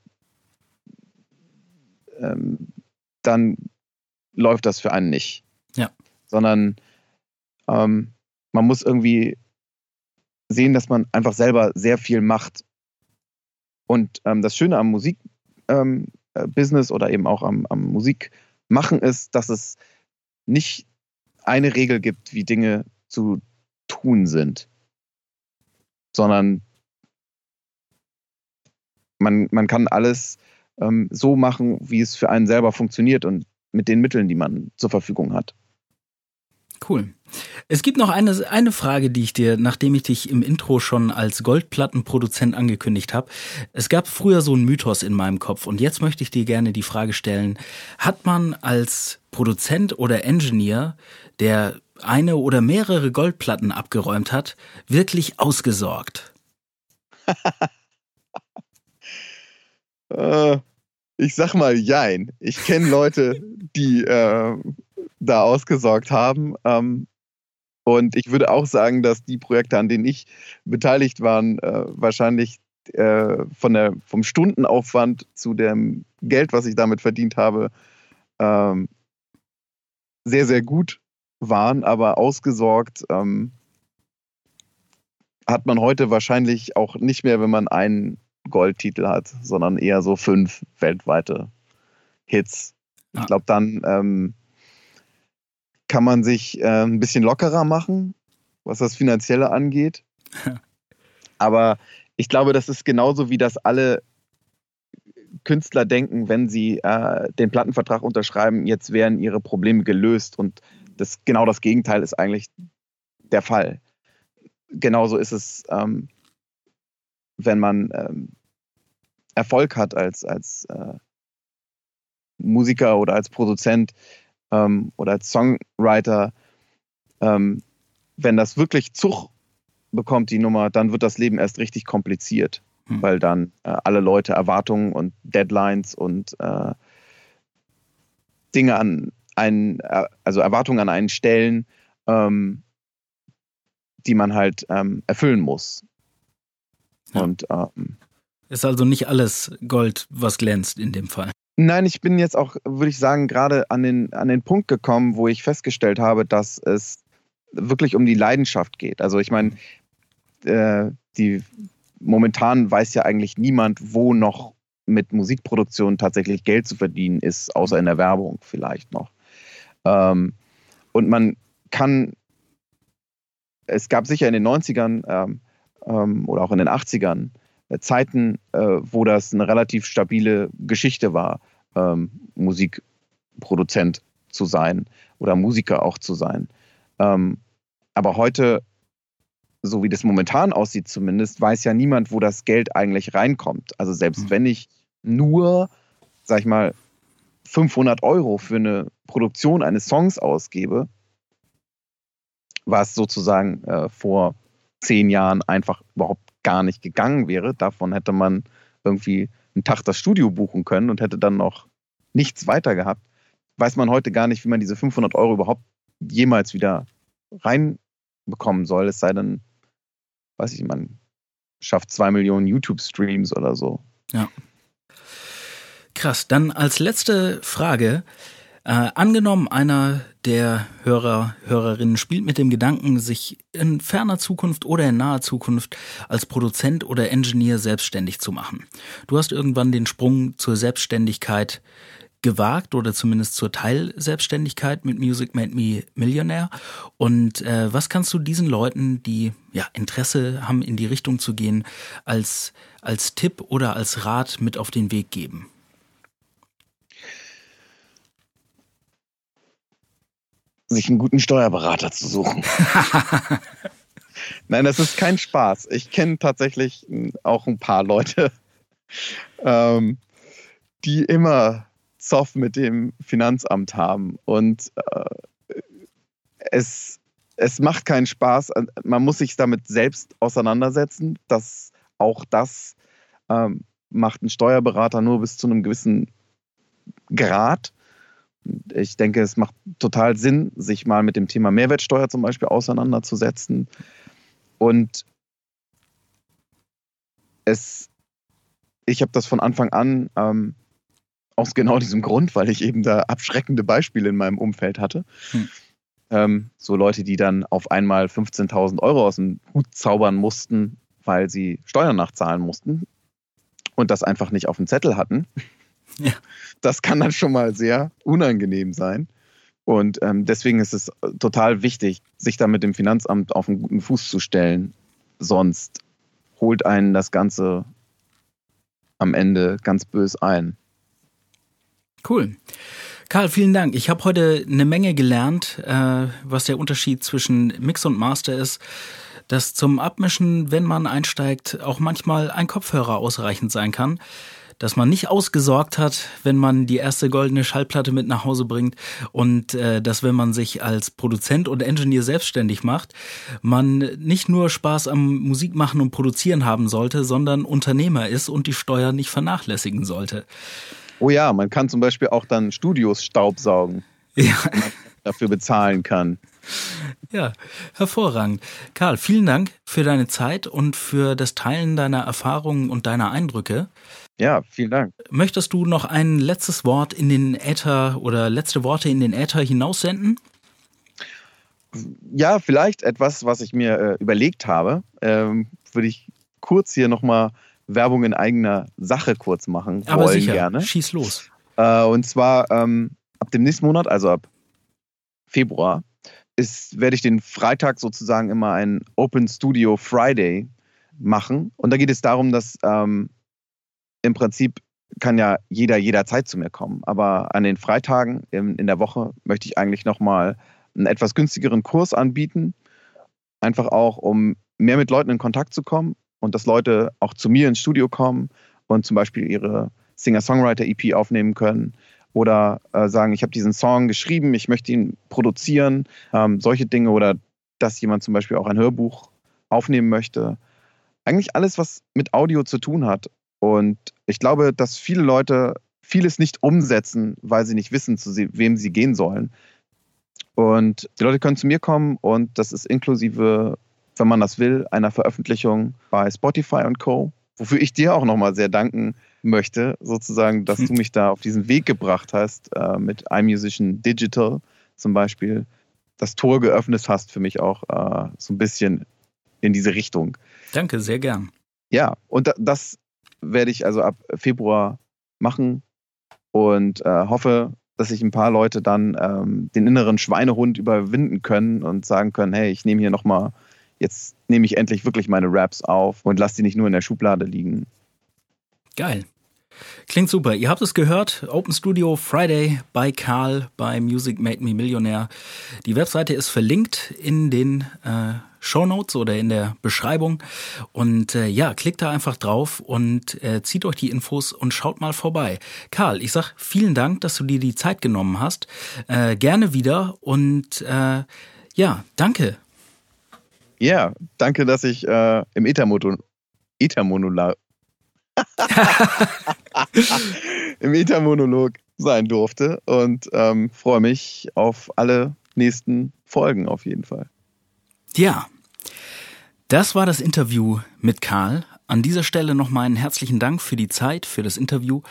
ähm, dann läuft das für einen nicht. Ja. Sondern ähm, man muss irgendwie sehen, dass man einfach selber sehr viel macht. Und ähm, das Schöne am Musikbusiness ähm, oder eben auch am, am Musikmachen ist, dass es nicht eine Regel gibt, wie Dinge zu tun sind, sondern man, man kann alles ähm, so machen, wie es für einen selber funktioniert und mit den Mitteln, die man zur Verfügung hat. Cool. Es gibt noch eine, eine Frage, die ich dir, nachdem ich dich im Intro schon als Goldplattenproduzent angekündigt habe. Es gab früher so einen Mythos in meinem Kopf und jetzt möchte ich dir gerne die Frage stellen, hat man als Produzent oder Engineer, der eine oder mehrere Goldplatten abgeräumt hat, wirklich ausgesorgt? (laughs) äh, ich sag mal Jein. Ich kenne Leute, die äh, da ausgesorgt haben. Ähm, und ich würde auch sagen, dass die Projekte, an denen ich beteiligt war, äh, wahrscheinlich äh, von der, vom Stundenaufwand zu dem Geld, was ich damit verdient habe, ähm, sehr, sehr gut waren, aber ausgesorgt ähm, hat man heute wahrscheinlich auch nicht mehr, wenn man einen Goldtitel hat, sondern eher so fünf weltweite Hits. Ich glaube, dann ähm, kann man sich äh, ein bisschen lockerer machen, was das Finanzielle angeht. (laughs) Aber ich glaube, das ist genauso wie das alle Künstler denken, wenn sie äh, den Plattenvertrag unterschreiben, jetzt wären ihre Probleme gelöst. Und das, genau das Gegenteil ist eigentlich der Fall. Genauso ist es, ähm, wenn man ähm, Erfolg hat als, als äh, Musiker oder als Produzent, ähm, oder als Songwriter, ähm, wenn das wirklich Zug bekommt, die Nummer, dann wird das Leben erst richtig kompliziert, hm. weil dann äh, alle Leute Erwartungen und Deadlines und äh, Dinge an einen, äh, also Erwartungen an einen stellen, ähm, die man halt ähm, erfüllen muss. Ja. Und ähm, ist also nicht alles Gold, was glänzt in dem Fall. Nein, ich bin jetzt auch, würde ich sagen, gerade an den, an den Punkt gekommen, wo ich festgestellt habe, dass es wirklich um die Leidenschaft geht. Also ich meine, äh, die momentan weiß ja eigentlich niemand, wo noch mit Musikproduktion tatsächlich Geld zu verdienen ist, außer in der Werbung vielleicht noch. Ähm, und man kann, es gab sicher in den 90ern ähm, ähm, oder auch in den 80ern äh, Zeiten, äh, wo das eine relativ stabile Geschichte war, ähm, Musikproduzent zu sein oder Musiker auch zu sein. Ähm, aber heute, so wie das momentan aussieht zumindest, weiß ja niemand, wo das Geld eigentlich reinkommt. Also selbst mhm. wenn ich nur, sag ich mal, 500 Euro für eine Produktion eines Songs ausgebe, was sozusagen äh, vor zehn Jahren einfach überhaupt gar nicht gegangen wäre. Davon hätte man irgendwie einen Tag das Studio buchen können und hätte dann noch nichts weiter gehabt. Weiß man heute gar nicht, wie man diese 500 Euro überhaupt jemals wieder reinbekommen soll. Es sei denn, weiß ich, man schafft zwei Millionen YouTube-Streams oder so. Ja. Krass. Dann als letzte Frage. Äh, angenommen, einer der Hörer, Hörerinnen spielt mit dem Gedanken, sich in ferner Zukunft oder in naher Zukunft als Produzent oder Engineer selbstständig zu machen. Du hast irgendwann den Sprung zur Selbstständigkeit gewagt oder zumindest zur Teilselbstständigkeit mit Music Made Me Millionaire. Und äh, was kannst du diesen Leuten, die ja Interesse haben, in die Richtung zu gehen, als, als Tipp oder als Rat mit auf den Weg geben? Sich einen guten Steuerberater zu suchen. (laughs) Nein, das ist kein Spaß. Ich kenne tatsächlich auch ein paar Leute, (laughs) ähm, die immer Zoff mit dem Finanzamt haben. Und äh, es, es macht keinen Spaß. Man muss sich damit selbst auseinandersetzen. dass auch das ähm, macht ein Steuerberater nur bis zu einem gewissen Grad. Ich denke, es macht total Sinn, sich mal mit dem Thema Mehrwertsteuer zum Beispiel auseinanderzusetzen. Und es, ich habe das von Anfang an ähm, aus genau diesem Grund, weil ich eben da abschreckende Beispiele in meinem Umfeld hatte. Hm. Ähm, so Leute, die dann auf einmal 15.000 Euro aus dem Hut zaubern mussten, weil sie Steuern nachzahlen mussten und das einfach nicht auf dem Zettel hatten. Ja. Das kann dann schon mal sehr unangenehm sein. Und ähm, deswegen ist es total wichtig, sich da mit dem Finanzamt auf einen guten Fuß zu stellen. Sonst holt einen das Ganze am Ende ganz bös ein. Cool. Karl, vielen Dank. Ich habe heute eine Menge gelernt, äh, was der Unterschied zwischen Mix und Master ist. Dass zum Abmischen, wenn man einsteigt, auch manchmal ein Kopfhörer ausreichend sein kann dass man nicht ausgesorgt hat, wenn man die erste goldene Schallplatte mit nach Hause bringt und äh, dass wenn man sich als Produzent und Engineer selbstständig macht, man nicht nur Spaß am Musikmachen und Produzieren haben sollte, sondern Unternehmer ist und die Steuer nicht vernachlässigen sollte. Oh ja, man kann zum Beispiel auch dann Studios staubsaugen. (laughs) Ja. Dafür bezahlen kann. Ja, hervorragend. Karl, vielen Dank für deine Zeit und für das Teilen deiner Erfahrungen und deiner Eindrücke. Ja, vielen Dank. Möchtest du noch ein letztes Wort in den Äther oder letzte Worte in den Äther hinaussenden? Ja, vielleicht etwas, was ich mir äh, überlegt habe. Ähm, würde ich kurz hier nochmal Werbung in eigener Sache kurz machen Aber wollen sicher, gerne. Schieß los. Äh, und zwar ähm, ab dem nächsten Monat, also ab Februar, ist, werde ich den Freitag sozusagen immer ein Open Studio Friday machen. Und da geht es darum, dass ähm, im Prinzip kann ja jeder jederzeit zu mir kommen. Aber an den Freitagen in, in der Woche möchte ich eigentlich nochmal einen etwas günstigeren Kurs anbieten. Einfach auch, um mehr mit Leuten in Kontakt zu kommen und dass Leute auch zu mir ins Studio kommen und zum Beispiel ihre Singer-Songwriter-EP aufnehmen können oder äh, sagen, ich habe diesen Song geschrieben, ich möchte ihn produzieren, ähm, solche Dinge oder dass jemand zum Beispiel auch ein Hörbuch aufnehmen möchte. Eigentlich alles, was mit Audio zu tun hat. Und ich glaube, dass viele Leute vieles nicht umsetzen, weil sie nicht wissen, zu wem sie gehen sollen. Und die Leute können zu mir kommen und das ist inklusive, wenn man das will, einer Veröffentlichung bei Spotify und Co. Wofür ich dir auch nochmal sehr danken möchte, sozusagen, dass (laughs) du mich da auf diesen Weg gebracht hast, äh, mit iMusician Digital zum Beispiel, das Tor geöffnet hast für mich auch äh, so ein bisschen in diese Richtung. Danke, sehr gern. Ja, und das werde ich also ab Februar machen und äh, hoffe, dass sich ein paar Leute dann ähm, den inneren Schweinehund überwinden können und sagen können, hey, ich nehme hier nochmal, jetzt nehme ich endlich wirklich meine Raps auf und lasse die nicht nur in der Schublade liegen. Geil. Klingt super. Ihr habt es gehört. Open Studio Friday bei Karl bei Music Made Me Millionaire. Die Webseite ist verlinkt in den äh, Show Notes oder in der Beschreibung. Und äh, ja, klickt da einfach drauf und äh, zieht euch die Infos und schaut mal vorbei. Karl, ich sag vielen Dank, dass du dir die Zeit genommen hast. Äh, gerne wieder und äh, ja, danke. Ja, danke, dass ich äh, im Ethermoto Ethermonolog (laughs) im Ethermonolog sein durfte und ähm, freue mich auf alle nächsten Folgen auf jeden Fall. Ja, das war das Interview mit Karl, An dieser Stelle nochmal einen herzlichen Dank für die Zeit, für das Interview.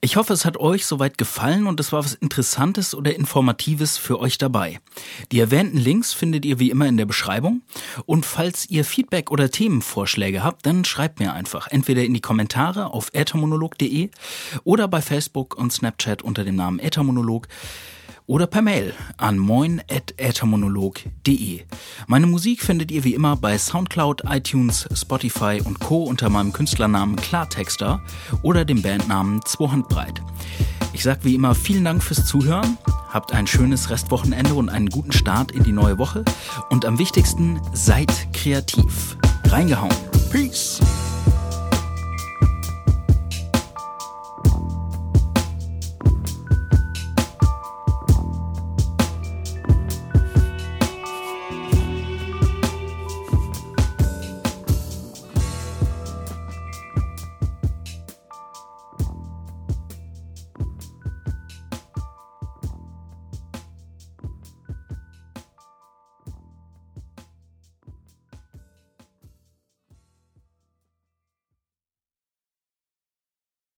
Ich hoffe, es hat euch soweit gefallen und es war was Interessantes oder Informatives für euch dabei. Die erwähnten Links findet ihr wie immer in der Beschreibung. Und falls ihr Feedback oder Themenvorschläge habt, dann schreibt mir einfach entweder in die Kommentare auf äthermonolog.de oder bei Facebook und Snapchat unter dem Namen Äthermonolog oder per Mail an moin.äthermonolog.de. Meine Musik findet ihr wie immer bei Soundcloud, iTunes, Spotify und Co. unter meinem Künstlernamen Klartexter oder dem Bandnamen Zwohandbreit. Ich sag wie immer vielen Dank fürs Zuhören, habt ein schönes Restwochenende und einen guten Start in die neue Woche und am wichtigsten seid kreativ. Reingehauen. Peace!